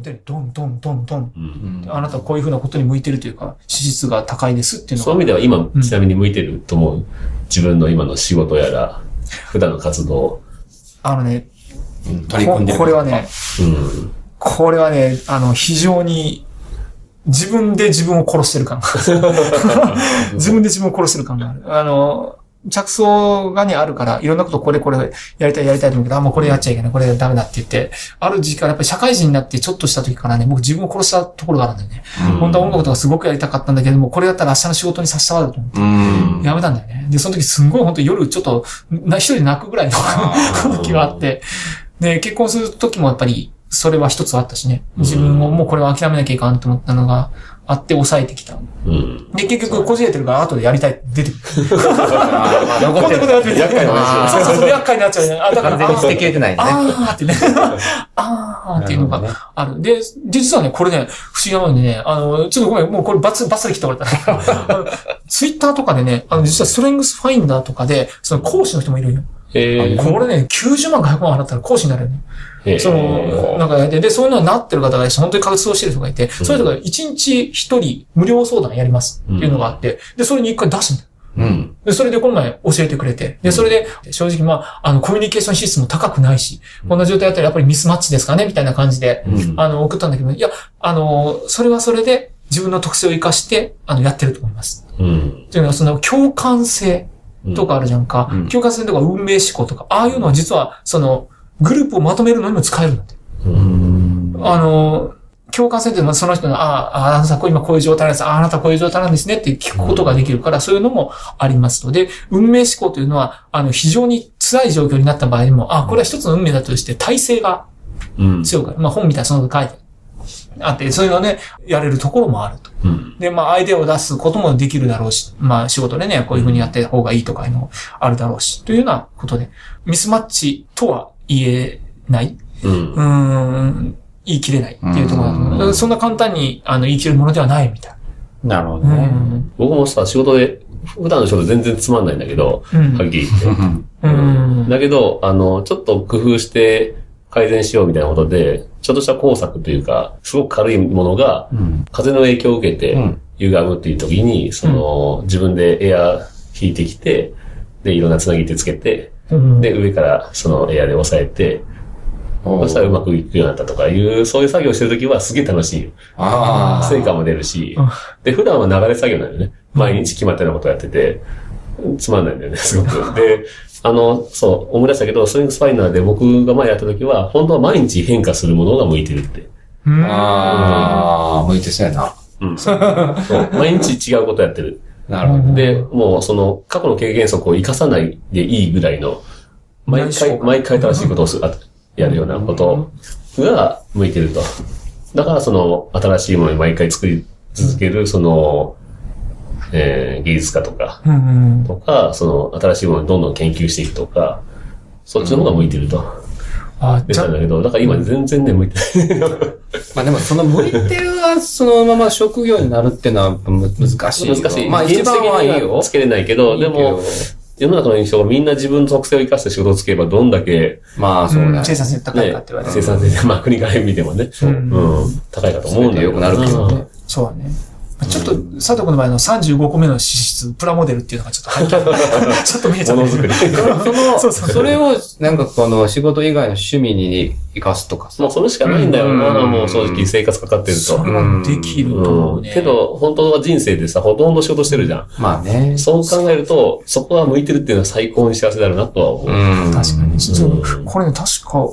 順位も出る。ドン、ドン、ドン、ドン。うんあなたはこういうふうなことに向いてるというか、資質が高いですっていうのが。そういう意味では今うん、ちなみに向いてると思う。自分の今の仕事やら、普段の活動。あのね、うん取り組んでるここれはね、うん。これはね、あの、非常に、自分で自分を殺してる感がある。自分で自分を殺してる感がある。あの、着想がね、あるから、いろんなことこれこれやりたいやりたいと思うけど、あ、もうこれやっちゃいけない、これダメだって言って、ある時期からやっぱり社会人になってちょっとした時からね、僕自分を殺したところがあるんだよね。本当は音楽とかすごくやりたかったんだけども、これやったら明日の仕事に差し障ると思って。うん。やめたんだよね。で、その時すんごい本当夜ちょっと、な一人で泣くぐらいの時 があって、で、結婚する時もやっぱり、それは一つあったしね。自分ももうこれは諦めなきゃいかんと思ったのがあって抑えてきた。うん。で、結局こじれてるから後でやりたいって出てくる。こんなことやってる厄介な話そう そうそう、厄介になっちゃうね。あ、だから、完全に捨てきれてないね。あーってね。あーっていうのがある。で、で実はね、これね、不思議なものでね、あの、ちょっとごめん、もうこれバツ、バッサリ切ってもらった ツイッターとかでね、あの、実はストレングスファインダーとかで、その講師の人もいるよ。えこれね、90万か100万払ったら講師になれるの。ー、その、なんかやって、で、そういうのになってる方がいて、本当に活動してる人がいて、そういう人が1日1人無料相談やりますっていうのがあって、で、それに1回出すんだよ。うん。で、それでこの前教えてくれて、で、それで、正直まあ、あの、コミュニケーション資質も高くないし、こんな状態だったらやっぱりミスマッチですかね？みたいな感じで、うんあの、送ったんだけど、いや、あの、それはそれで自分の特性を活かして、あの、やってると思います。うん。というのは、その、共感性とかあるじゃんか。うん共感性とか運命思考とか、ああいうのは実は、その、グループをまとめるのにも使えるんだって。うん。あの、共感性っていうのはその人の、ああ、あなた今こういう状態なんです。ああ、あなたこういう状態なんですねって聞くことができるから、そういうのもありますので、運命思考というのは、あの、非常に辛い状況になった場合にも、あこれは一つの運命だとして、体制がうん。強くある。まあ本みたいなその書いてあって、そういうのをね、やれるところもあると。うん。で、まあ、アイデアを出すこともできるだろうし、まあ、仕事でね、こういうふうにやった方がいいとかいうのもあるだろうし、というようなことで、ミスマッチとは言えない。うんう。ーん、言い切れないっていうところだと思う。そんな簡単に、あの、言い切れるものではないみたいな。うなるほどね。ん。僕もさ、仕事で、普段の仕事全然つまんないんだけど、うんはっきり言って。だけど、あの、ちょっと工夫して改善しようみたいなことで、ちょっとした工作というか、すごく軽いものが、うん。風の影響を受けてうん、歪むっていう時に、その、自分でエア引いてきて、で、いろんなつなぎ手つけて、うんで、上からそのエアで押さえて、そしたらうまくいくようになったとかいう、そういう作業してる時はすげえ楽しいよ。ああ。成果も出るしうん、で、普段は流れ作業なんだよね。毎日決まったようなことをやってて、つまんないんだよね、すごく。で、あの、そう、思い出したけど、ストリングスファイナーで僕が前やった時は、本当は毎日変化するものが向いてるって。うんああ、向いてそうやな。うん。そう毎日違うことやってる。なるほど。で、もうその過去の経験則を生かさないでいいぐらいの、毎回、毎回新しいことをすあやるようなことが向いてると。だからその新しいものに毎回作り続ける、その、えー、技術家とか、うん。とか、その新しいものにどんどん研究していくとか、そっちの方が向いてると。あ、出たんだけど、だから今全然ね、向いてない。まあでもその向いてるはそのまま職業になるっていうのはむ難しいよ。難しい。まあ一番はいいよ。つけれないけど、でも、世の中の人がみんな自分の特性を生かして仕事をつければどんだけ、まあそうだね。生産性高いねかって言われ、る。生産性で、まあ国から見てもね、うんうん、高いかと思うんだけど。全て良くなるけどねそうだね。ちょっと、佐藤君の場合の35個目の資質、プラモデルっていうのがちょっと入って ちょっと見えちゃった。ものづくり。その、そうそうそれを、なんかこの仕事以外の趣味に生かすとかさ。もうそれしかないんだよな、うんもう正直生活かかってるとそ。れはできると思う。うんね。けど、本当は人生でさ、ほとんど仕事してるじゃん。まあね。そう考えると、そこが向いてるっていうのは最高に幸せだろうなとは思う。うん。確かに。これね、確か、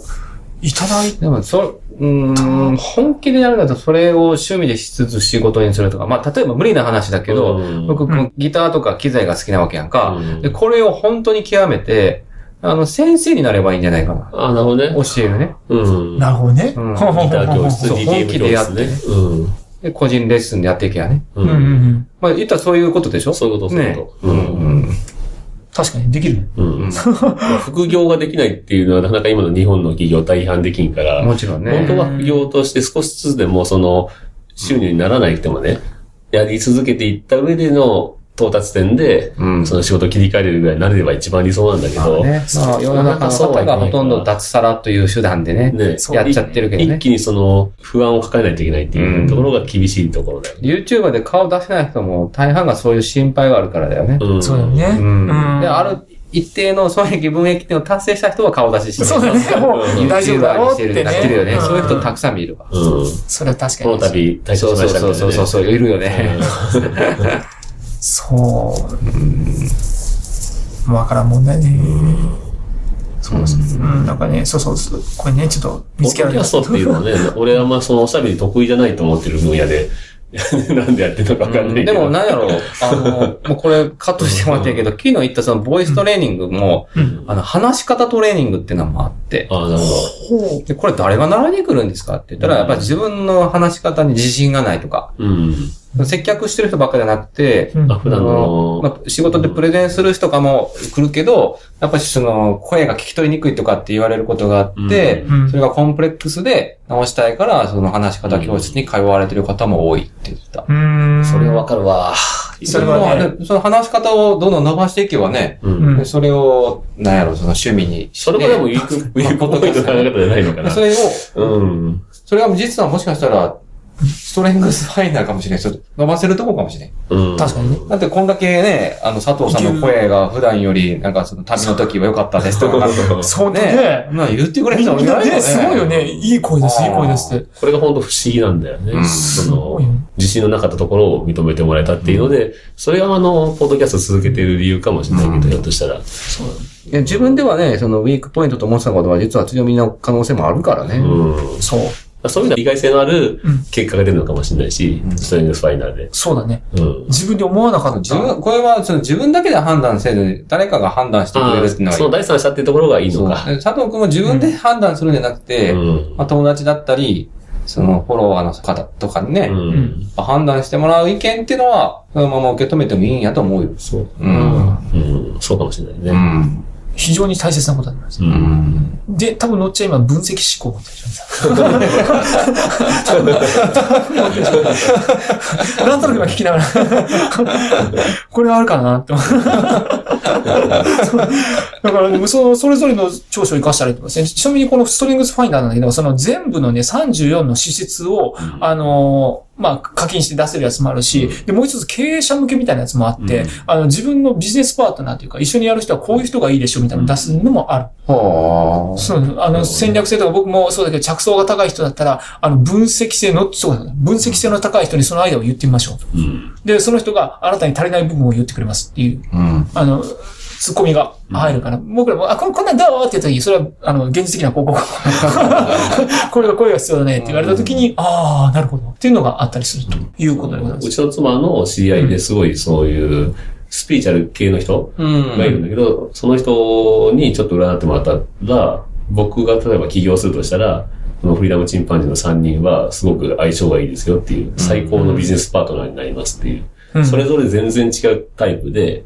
いただいでも、そ、うーん、本気でやるんだと、それを趣味でしつつ仕事にするとか、まあ、例えば無理な話だけど、うん僕、ギターとか機材が好きなわけやんか。うんで、これを本当に極めて、あの、先生になればいいんじゃないかな。あ、なるほどね。教えるね。うん。なるほどね。うんギター教室、そう DTM 本気でやってね。うん。で、個人レッスンでやっていけばね。う。うん。まあ言ったらそういうことでしょ？そういうこと、そういうこと。ううん。ん。確かに、できる。うん。まあ副業ができないっていうのはなかなか今の日本の企業大半できんから、もちろんね。本当は副業として少しずつでもその収入にならないってもね、やり続けていった上での到達点で、うんその仕事を切り替えれるぐらいになれれば一番理想なんだけど、ね、まあ世の中の方がほとんど脱サラという手段でね、ね、そうやっちゃってるけどね一。気にその不安を抱えないといけないっていうところが厳しいところだよね。YouTuber で顔出せない人も大半がそういう心配があるからだよね。うん。そうだよね。うん。うんで、ある一定の損益分益っていうのを達成した人は顔出ししてる。そうだね。もう、大丈夫だ YouTuber にしてるろうってね。なってるよね。んそういう人たくさん見るわ。うん。それは確かこのに。度、退そうそう職しましたそうそうそう、そういるよね。そう。わからんもんだよね。そうです。うん、なんかね、そうそうそう。これね、ちょっと見ポッドつけられた。キャストっていうのはね、俺はあんまそのおしゃべり得意じゃないと思ってる分野で、なんでやってるのかわかんないけど。でも、なんやろう、あの、もうこれカットしてもらってるけど、昨日言ったそのボイストレーニングも、うん。あの、話し方トレーニングっていうのもあって、ああ、なるほほで、これ誰が習いに来るんですかって言ったら、やっぱり自分の話し方に自信がないとか、ど。うん。接客してる人ばっかりじゃなくて、普段の、まあ、仕事でプレゼンする人とかも来るけど、やっぱりその、声が聞き取りにくいとかって言われることがあって、それがコンプレックスで直したいから、その話し方教室に通われてる方も多いって言ってた。うーん。それはわかるわ。それはねでその話し方をどんどん伸ばしていけばね、う。うんそれを、なんやろ、その趣味にして。それもでもウィーク、ウィークポイントの考え方じゃないのかなでそ。れを、うん。それが実はもしかしたら、ストレングスファイナーかもしれない。ちょっと伸ばせるとこかもしれない。うん。確かにね。だってこんだけね、あの、佐藤さんの声が普段より、なんかその旅の時は良かったですとか、そうだねね。まあ言ってくれるみんな人もいないよね。ね、すごいよね。いい声です、いい声ですって。これが本当不思議なんだよね。うんその、自信のなかったところを認めてもらえたっていうので、それがあの、ポッドキャスト続けてる理由かもしれないけど、ひょっとしたら。いや自分ではね、そのウィークポイントと思ってたことは実は強みの可能性もあるからね。うん。そう。そういうのは意外性のあるうん結果が出るのかもしれないし、ストレングスファイナーで。そうだね。うん。自分で思わなかった。自分、これはその自分だけで判断せずに、誰かが判断してくれるっていうのがいい。その第三者っていうところがいいのか。で佐藤君も自分で判断するんじゃなくて、うん。まあ、友達だったり、そのフォロワーの方とかにね、うん。判断してもらう意見っていうのは、そのまま受け止めてもいいんやと思うよ。そう。うん。うん。そうかもしれないね。うん。非常に大切なことだと思います。うん。で、多分乗っちゃ今分析思考を持ってなんとなく今聞きながら、これはあるかなって。だから、ね、その、それぞれの長所を生かしたらいいと思いますね。ちなみにこのストリングスファインダーなんだけど、その全部のね、34の施設を、うんあのーまあ、課金して出せるやつもあるし、で、もう一つ経営者向けみたいなやつもあって、うんあの、自分のビジネスパートナーというか、一緒にやる人はこういう人がいいでしょみたいなのを出すのもある。はあ。そう、あの、戦略性とか僕もそうだけど、着想が高い人だったら、あの、分析性の、そうだね、分析性の高い人にそのアイデアを言ってみましょう。うん。で、その人があなたに足りない部分を言ってくれますっていう、うん。あの、ツッコミが入るから、僕らも、あ、ここんなんどう？って言った時、それは、あの、現実的な広告。これが、これが必要だねって言われた時に、ああ、なるほど。っていうのがあったりするということでございます。うちの妻の知り合いですごいそういうスピーチャル系の人うん。がいるんだけど、その人にちょっと占ってもらったら、僕が例えば起業するとしたら、このフリーダムチンパンジーの3人はすごく相性がいいですよっていう、最高のビジネスパートナーになりますっていう。うんそれぞれ全然違うタイプで、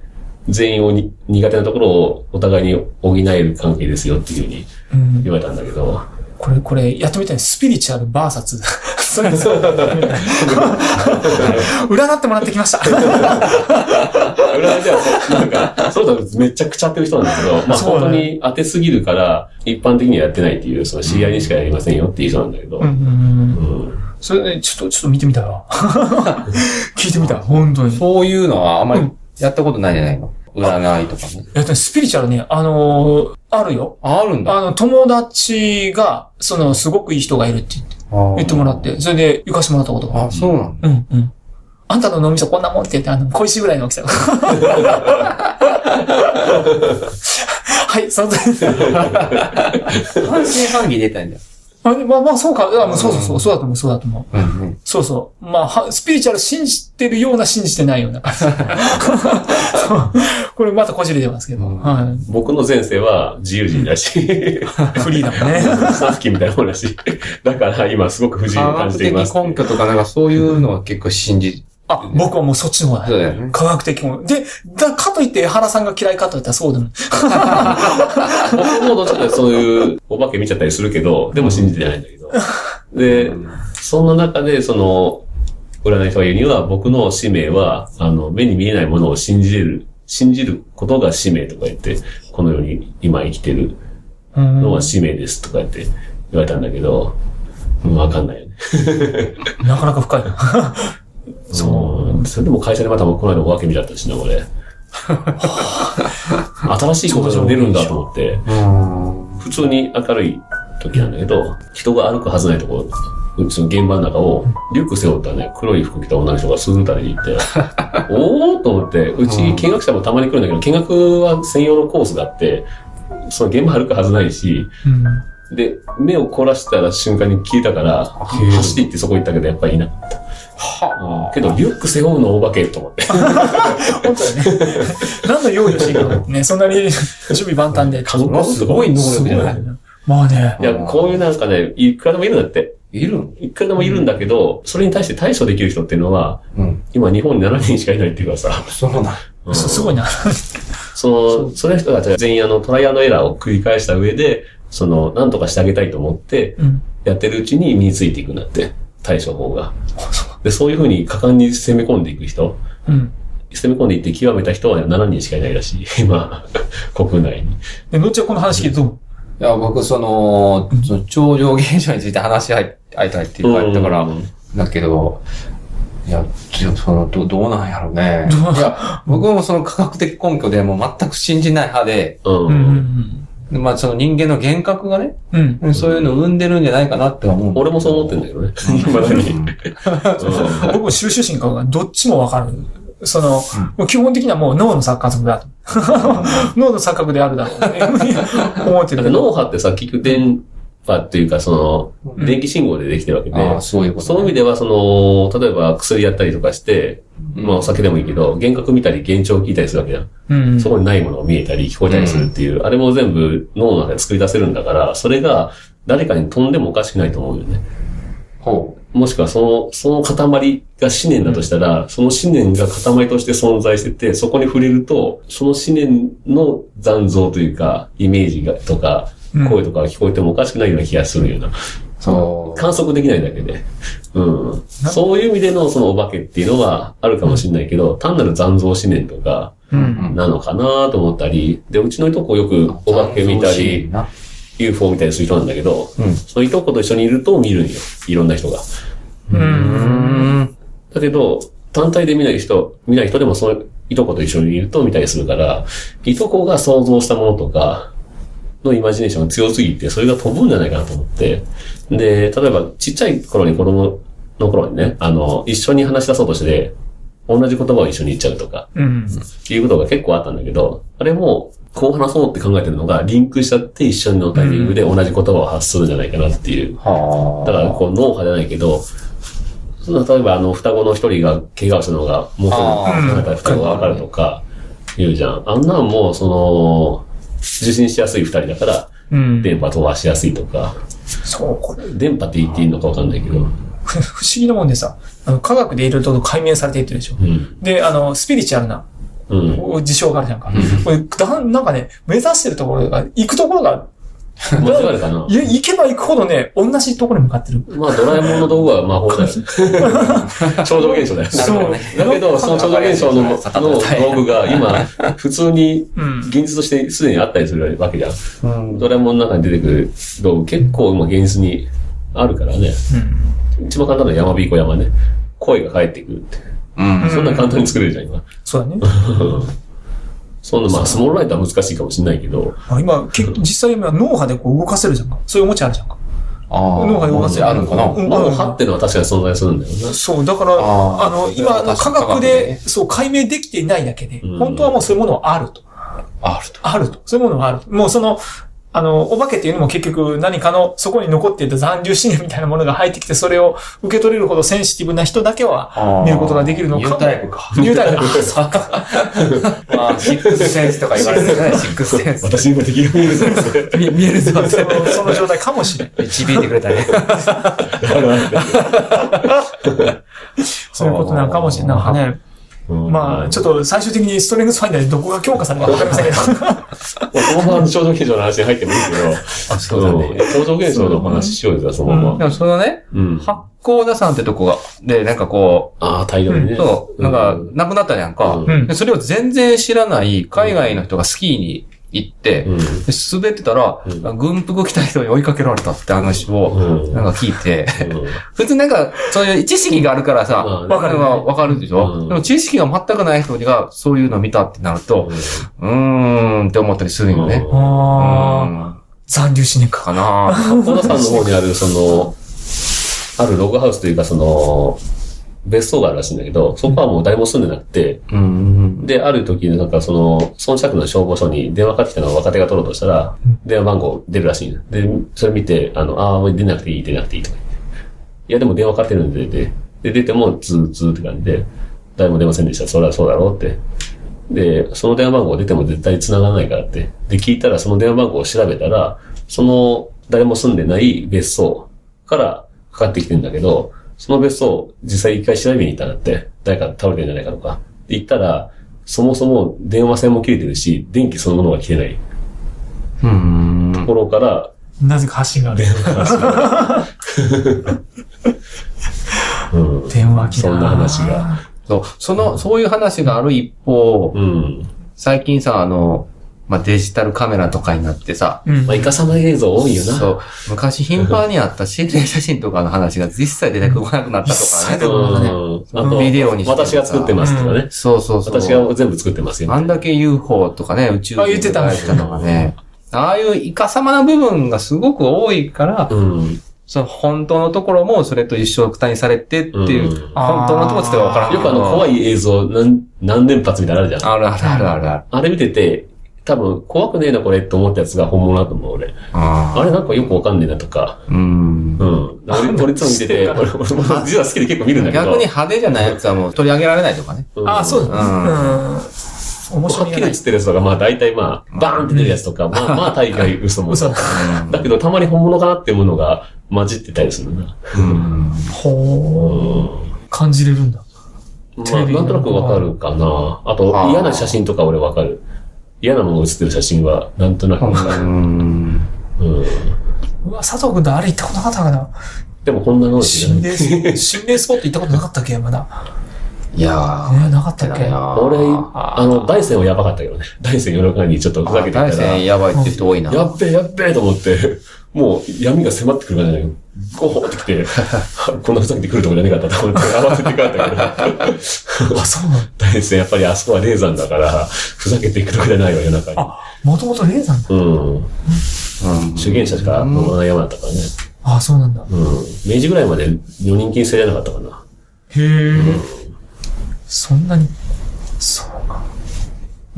全員をに苦手なところをお互いに補える関係ですよっていうふうにうん言われたんだけど、これ、これ、やってみたいスピリチュアルバーサツ。それです。占ってもらってきました。占いではそう、なんか、そうだとめちゃくちゃやってる人なんだけど、まあ本当に当てすぎるから、一般的にはやってないっていう、その知り合いにしかやりませんよっていう人なんだけど、うんうんうんうんそれね、ちょっと、ちょっと見てみたわ。聞いてみた。本当に。そういうのはあんまりやったことないんじゃないの占いとかね。えっとね、スピリチュアルね、あのーあるよ。あ、あるんだ。あの、友達が、その、すごくいい人がいるって言って言ってもらって、それで行かしてもらったことがある。あ、そうなんだ。うん、うん。あんたの脳みそこんなもんって言って、あの、小石ぐらいの大きさ。はい、その通りです。半信半疑出たんだよ。あまあまあ、そうか。あもうそうそうそう、そうだと思う、そうだと思う。うんうん。そうそう。まあ、はスピリチュアル信じてるような信じてないような感じ。これまたこじれてますけど。うんは僕の前世は自由人だし、い。フリーだもんね。スナフキンみたいなもんだし、だから今すごく不自由に感じています。根拠とかなんかそういうのは結構信じ、あ、僕はもうそっちの方だね。そうだよね。科学的も。で、だかといって江原さんが嫌いかといったらそうでも。僕もどっちかというとそういうお化け見ちゃったりするけど、でも信じてないんだけど。で、そんな中で、その、占い人が言うには、僕の使命は、あの、目に見えないものを信じれる、信じることが使命とか言って、この世に今生きてるうんのは使命ですとか言って言われたんだけど、うんわかんないよね。なかなか深いな。そう。それでも会社でまたこの間お化け見ちゃったしな、俺。新しいことが出るんだと思って、うん。普通に明るい時なんだけど、人が歩くはずないところ、うちの現場の中を、リュック背負ったね、黒い服着た女の人がスーッと歩いていって、おーと思って、うち見学者もたまに来るんだけど、見学は専用のコースがあって、その現場歩くはずないし、うん。で、目を凝らしたら瞬間に消えたから、走って行ってそこ行ったけど、やっぱりいなかった。はけど、リュック背負うのお化けと思って。本当だね。何の用意をしていいかね、そんなに準備万端で。観光すごい能力じゃないまあね。いや、こういうなんかね、いくらでもいるんだって。いるの？いくらでもいるんだけど、それに対して対処できる人っていうのは、うん。今日本に7人しかいないっていうかさ、そうなん。うんすすごいな。その、その人たちは全員あのトライアンドエラーを繰り返した上で、その、なんとかしてあげたいと思って、うん。やってるうちに身についていくんだって、対処法が。で、そういうふうに果敢に攻め込んでいく人、うん。攻め込んでいって極めた人は7人しかいないらしい。今、国内に。で、後はこの話聞いてどう？いや、僕、その、その超常現象について話し合いたいって言われたからうん、だけど、いや、その、どどうなんやろうね。いや、僕もその科学的根拠でもう全く信じない派で、うん。まあその人間の幻覚がね、うん。そういうのを生んでるんじゃないかなって思う。俺もそう思ってんだけどね。今だに。僕も収集心かがどっちもわかる。その、もう基本的にはもう脳の錯覚だと。脳の錯覚であるだろうね。思ってるけど。脳波ってさ、結局電波っていうか、その、うん電気信号でできてるわけで、ああ、そういうこと、その意味では、その、例えば薬やったりとかして、まあお酒でもいいけど、幻覚見たり幻聴聞いたりするわけじゃん。うん。そこにないものが見えたり聞こえたりするっていう、あれも全部脳の中で作り出せるんだから、それが誰かに飛んでもおかしくないと思うよね。ほもしくはその、その塊が思念だとしたら、その思念が塊として存在してて、そこに触れると、その思念の残像というか、イメージが、とか、うん声とかが聞こえてもおかしくないような気がするような。う。そう。観測できないだけで。うん。そういう意味でのそのお化けっていうのはあるかもしれないけど、単なる残像思念とか、うん。なのかなと思ったり、で、うちのいとこよくお化け見たり、な。UFO 見たりする人なんだけど、うんそのいとこと一緒にいると見るんよ。いろんな人が。う。うんん。だけど、単体で見ない人、見ない人でもそのいとこと一緒にいると見たりするから、いとこが想像したものとか、のイマジネーションが強すぎて、それが飛ぶんじゃないかなと思って。で、例えば、ちっちゃい頃に子供の頃にね、あの、一緒に話し出そうとして、同じ言葉を一緒に言っちゃうとか、うん。っていうことが結構あったんだけど、あれも、こう話そうって考えてるのが、リンクしちゃって一緒のタイミングで同じ言葉を発するんじゃないかなっていう。はあ。だから、こう、脳波じゃないけど、その例えば、あの、双子の一人が怪我をしたのが、もうすぐあー離れた双子がわかるとか、言うじゃん。あんなんも、その、受信しやすい二人だから、うん。電波飛ばしやすいとか、そう、これ、電波って言っていいのかわかんないけど、不思議なもんでさ、あの、科学でいろいろと解明されていってるでしょ。うん。で、あの、スピリチュアルなうん。事象があるじゃんか。これだなんかね、目指してるところが、行くところが、間違えるかな行けば行くほどね、同じところに向かってる。まあ、ドラえもんの道具は魔法だよ。超常現象だよ。そうだけど、その超常現象のの道具が今、普通にうん。現実としてすでにあったりするわけじゃん。うん。ドラえもんの中に出てくる道具結構今現実にあるからね。一番簡単なのは山びこ山ね。声が返ってくるって。うん。そんな簡単に作れるじゃん、今。そうだね。そんな、まあ、スモールライトは難しいかもしれないけど、あ今、け実際今脳波でこう動かせるじゃんか。そういうおもちゃあるじゃんか。ああ。脳が動かせるあるんかなうん脳波ってのは確かに存在するんだよな。そう、だから、あの、今、確かに科学ででね、そう、解明できていないだけでうん、本当はもうそういうものはあると。あると。あると。そういうものはあると。もうその、あの、お化けっていうのも結局何かの、そこに残っていた残留思念みたいなものが入ってきて、それを受け取れるほどセンシティブな人だけは見ることができるのかも。ニュータイプか。ニュータイプか。まあ、シックスセンスとか言われてるね、シックスセンス。私にも敵が見えるぞ。見見えるぞ。そのその状態かもしれん。導いてくれたね。そういうことなのかもしれん。なんかね。まあ、ちょっと最終的にストレングスファインダーでどこが強化されるかわかりませんけど。まあ、そのまま超常現象の話に入ってもいいけど、あ、そうだね。超常現象の話しようよ、そのまま。でもそのね、うん。八甲田山ってとこが、で、なんかこああ、大量にね。う、そう、なんか、亡くなったじゃんか。それを全然知らない海外の人がスキーに行って、うん。で滑ってたら、うん。軍服着た人に追いかけられたって話を、うん。なんか聞いて、うん。普通なんか、そういう知識があるからさ、まあわかるねわかるでしょ、うん。でも知識が全くない人がそういうのを見たってなると、うーんって思ったりするよね。残留思念か。かな小田 さんの方にある、その、あるログハウスというか、その、別荘があるらしいんだけど、そこはもう誰も住んでなくて、うん。で、ある時になんかその、孫着の消防署に電話かかってきたのを若手が取ろうとしたら、電話番号出るらしいで、それ見て、あの、ああ、もう出なくていい、出なくていいとか言って。いや、でも電話かかってるんで出て、で、出てもズーズーって感じで、誰も出ませんでした。それはそうだろうって。で、その電話番号出ても絶対繋がらないからって。で、聞いたらその電話番号を調べたら、その誰も住んでない別荘からかかってきてんだけど、その別荘、実際一回調べに行ったんだって。誰か倒れてんじゃないかとか。で、行ったら、そもそも電話線も切れてるし、電気そのものが来てないうん。ところから、なぜか発信がある。うん。電話機だそんな話が。そう、その、そういう話がある一方、うん。最近さ、あの、まあ、デジタルカメラとかになってさ、うんまあ、イカサマ映像多いよな。そう、昔頻繁にあった心霊 写真とかの話が実際出てこなくなったとかね。一切出てこなうん。あと、ビデオにして私が作ってますとかね。そうそうそう。私が全部作ってますよ。あんだけ UFO とかね、宇宙あ言ってたとかね。ああいうイカ様な部分がすごく多いから、うん。その本当のところもそれと一緒くたにされてっていう、うん本当のところって言ってわからん。よくあの怖い映像何、何連発みたいなのあるじゃん。あるあるあるある。あれ見てて、多分怖くねえなこれって思ったやつが本物だと思う俺。ああれなんかよくわかんねえなとか。うんう。ん。俺、俺いつも見てて、俺、俺も実は好きで結構見るんだけど。逆に派手じゃないやつはもう取り上げられないとかね。うん、ああ、そうだ。うんうん。面は白いっきり映っ。てるやつとか、まあ大体まあ、バーンって出るやつとか、まあまあ大概嘘も。嘘。だけどたまに本物かなっていうものが混じってたりするな。うん。ほう。感じれるんだ。まあ、なんとなくわかるかな。あと嫌な写真とか俺わかる。嫌なものが写ってる写真は、なんとなく。うん。うん。うわ、佐藤君とあれ行ったことなかったかなでもこんなの心霊、心霊スポット行ったことなかったっけまだ。いやー。ねなかったっけ？俺、あの、大山はやばかったけどね。大山夜中にちょっとふざけてたら、大戦やばいって人多いな。やっべえやっべえと思って、もう闇が迫ってくるからじゃないゴーってきて、こんなふざけてくるとこじゃねえかったと思って慌てて帰ったけど、あ、そうなんだ。大山やっぱりあそこは霊山だから、ふざけていくとこじゃないわ、夜中に。あ、もともと霊山だ。うん。うん。主言者しか登らない山だったからね。あ、そうなんだ。うん。明治ぐらいまで女人禁制じゃなかったかな。へえ。そんなに。そうか。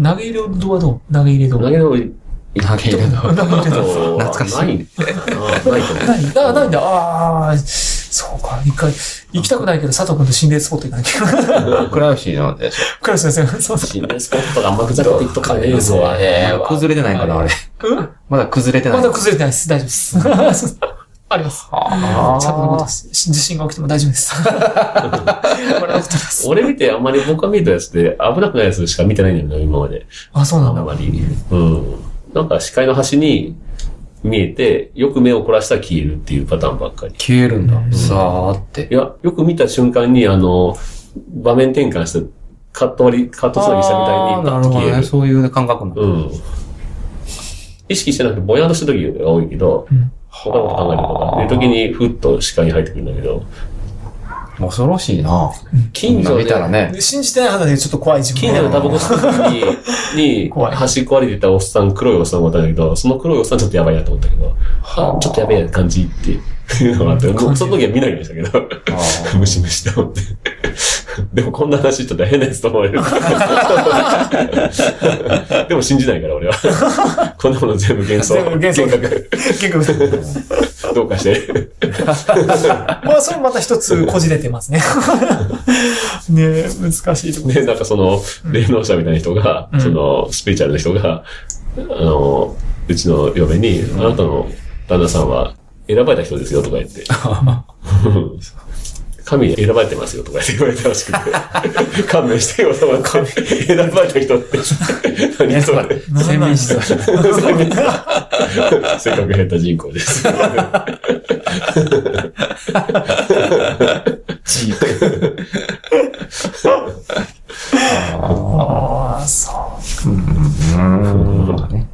投げ入れ堂はどう？投げ入れ堂。投げ入れ堂投げ入れ堂。懐かしいない。あないと思う。ない、なないんだ。ああ、そうか。一回、行きたくないけど、佐藤君と心霊スポット行かなきゃいけない。倉吉のでしょ。クラス先生、そうそう。心霊スポットがあんまふざけていくとか映像はね。崩れてないかな、あれ。うんまだ崩れてない。まだ崩れてないです。大丈夫です。あります。あ佐藤のこと。地震が起きても大丈夫です。俺見てあんまり僕が見たやつで危なくないやつしか見てないんだよね、今まで。あ、そうなんだ。あんまり。うん。なんか視界の端に見えて、よく目を凝らしたら消えるっていうパターンばっかり。消えるんだ。さーってい。や、よく見た瞬間に、あの、場面転換して、カット割り、カットつなぎしたみたいに、なるほどね。そういう感覚なの。うん。意識してなくて、ぼやっとした時が多いけど、うん他のこと考えるとか、いう時にふっと視界に入ってくるんだけど、恐ろしいな。近所で。見たらね。信じてない肌でちょっと怖い自分近所のタバコ吸ってる時に、に、端っこ歩いてたおっさん、黒いおっさんがいたんだけど、その黒いおっさんちょっとやばいなと思ったけど、あ、ちょっとやべえ感じっていうのがあって、もうその時は見ないんでしたけど、ムシムシと思って。でもこんな話ちょっと変なやつと思われる。でも信じないから俺は。こんなもの全部幻想。全部幻想幻覚。結構、どうかして。まあ、それもまた一つこじれてますね。ねえ難しいところ。で、なんかその、霊能者みたいな人が、うんその、スピリチュアルな人が、あの、うちの嫁に、あなたの旦那さんは選ばれた人ですよとか言って。神に選ばれてますよとか言われたらしくて。勘弁してよと思って。選ばれた人って。何それ。先民思想者。せっかく減った人口です。ああ、そう。うん。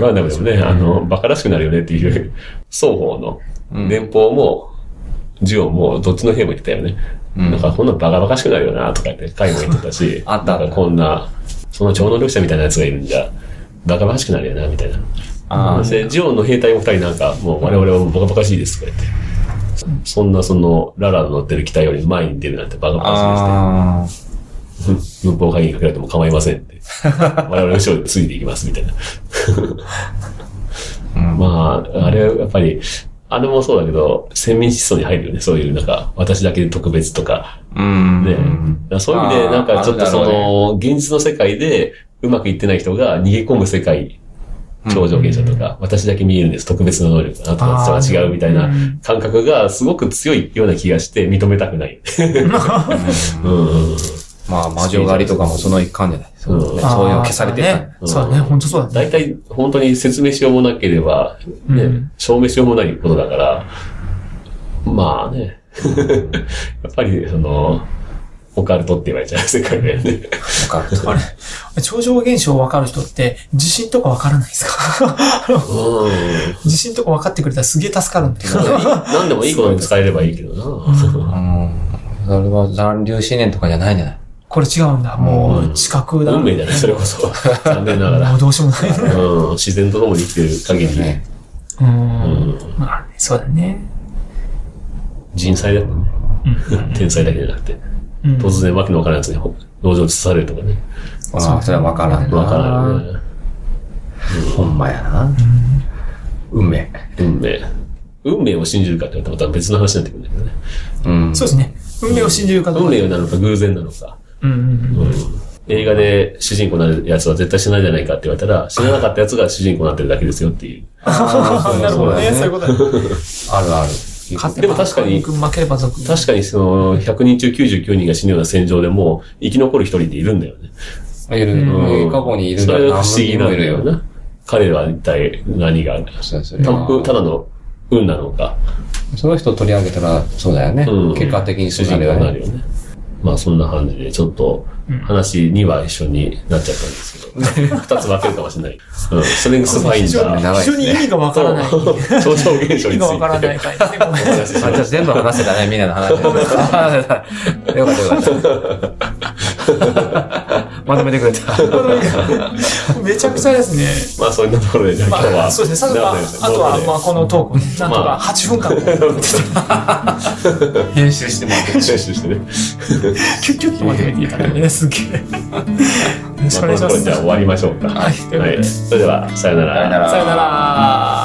まあでもね、あの、馬鹿らしくなるよねっていう、双方のうん年俸も、ジオもどっちの兵も言ってたよね。うんなんかこんなバカバカしくなるよなとか言って、会も言ってたし、あったなんかこんな、その超能力者みたいなやつがいるんじゃ、バカバカしくなるよな、みたいな。あーで、ジオンの兵隊も二人なんか、もう我々はバカバカしいですとか言って。そんなその、ララの乗ってる機体より前に出るなんてバカバカあしいですね。文法会議にかけられても構いませんって。我々後ろでついていきます、みたいな。まあ、あれ、やっぱり、あれもそうだけど、先民思想に入るよね。そういう、なんか、私だけで特別とか。あ。うん。ね。そういう意味で、なんかちょっとその、現実の世界でうまくいってない人が逃げ込む世界、超常現象とか、私だけ見えるんです。特別な能力だなとか、違うみたいなうん感覚がすごく強いような気がして認めたくない。うんうんまあ、魔女狩りとかもその一環じゃない。そううんねそういうの消されてたね。そうだね、本当そうだね。大体、本当に説明しようもなければ、ね、うん証明しようもないことだから、まあね、やっぱり、その、オカルトって言われちゃう世界だよね。わかる。あれ、超常現象分かる人って、地震とか分からないですか？う地震とか分かってくれたらすげえ助かるんだけど。ん。何でもいいことに使えればいいけどな。うん。それは残留思念とかじゃないんじゃない？これ違うんだ。もう、知覚だ。運命じゃない、それこそ。残念ながらもう。どうしようもない。うん、自然と共に生きてる限り、ね。うん。うん、まあね、そうだね。人災だったね。うん。天才だけじゃなくて。うん突然わけのわからないやつに農場に移されるとかね。ああ、それはわからんな。わからんよね。ほんまやな。運命。運命。運命を信じるかって言われたらまた別の話になってくるんだけどね。うん。そうですね。運命を信じるかどうか。運命なのか偶然なのか。うんうんうん。うん映画で主人公になるやつは絶対死なないじゃないかって言われたら、死ななかったやつが主人公になってるだけですよっていう。ああ、なるほどね。そういうことだ。あるある。勝てばでも確かに負ければ族。確かにその、100人中99人が死ぬような戦場でも、生き残る一人でいるんだよね。いる。うん過去にいるそれが何不思議なん人もいるよ。だよな。彼らは一体何が、たただの運なのか。その人を取り上げたら、そうだよね。うん結果的に主そうなるよね。まあそんな感じで、ちょっと話には一緒になっちゃったんですけど、二つ分けるかもしれない。うん。ストレングスファインダー。非常に意味がわからない。と超常現象について。意味がわからない回でじゃあ全部話せたね、みんなの話。よかったよかった。まとめてくれた。めちゃくちゃですね。まあそんなところで、じゃあ今日は。まあ、そうですね。さまあ、あとは、まあ、このトークなんとかまあ8分間、編集してもらって。練習してね。キュッキュッとまとめていただいてね、すげえ。よろしくお願いします。まあこれじゃあ終わりましょうか。はいそれでは、さよなら。さよならさよなら。